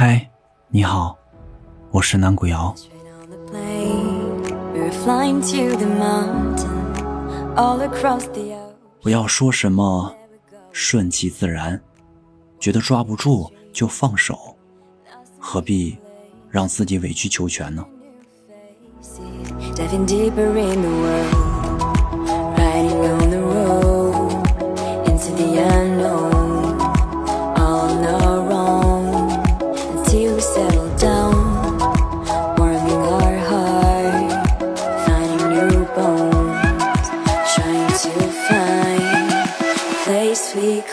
嗨，你好，我是南谷瑶。不要说什么顺其自然，觉得抓不住就放手，何必让自己委曲求全呢？The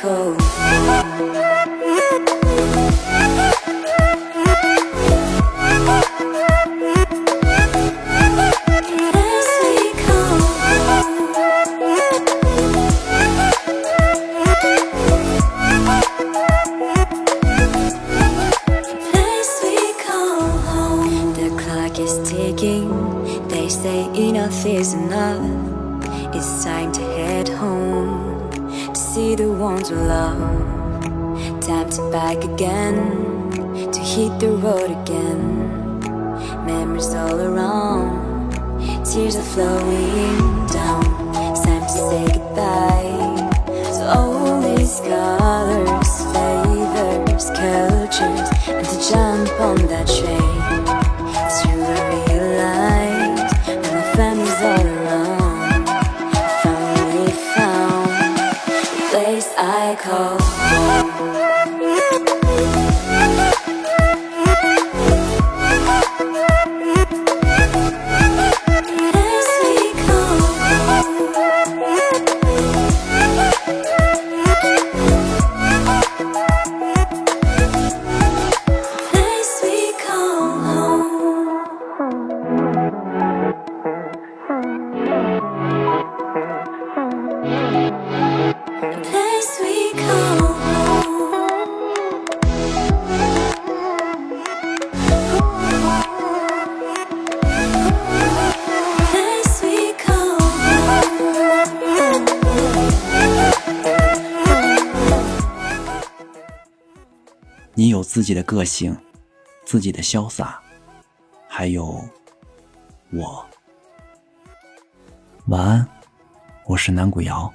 clock is ticking. They say enough is enough. It's time to head home see the ones we love. Time to back again, to hit the road again. Memories all around, tears are flowing down. It's time to say goodbye. Yeah. 你有自己的个性，自己的潇洒，还有我。晚安，我是南谷瑶。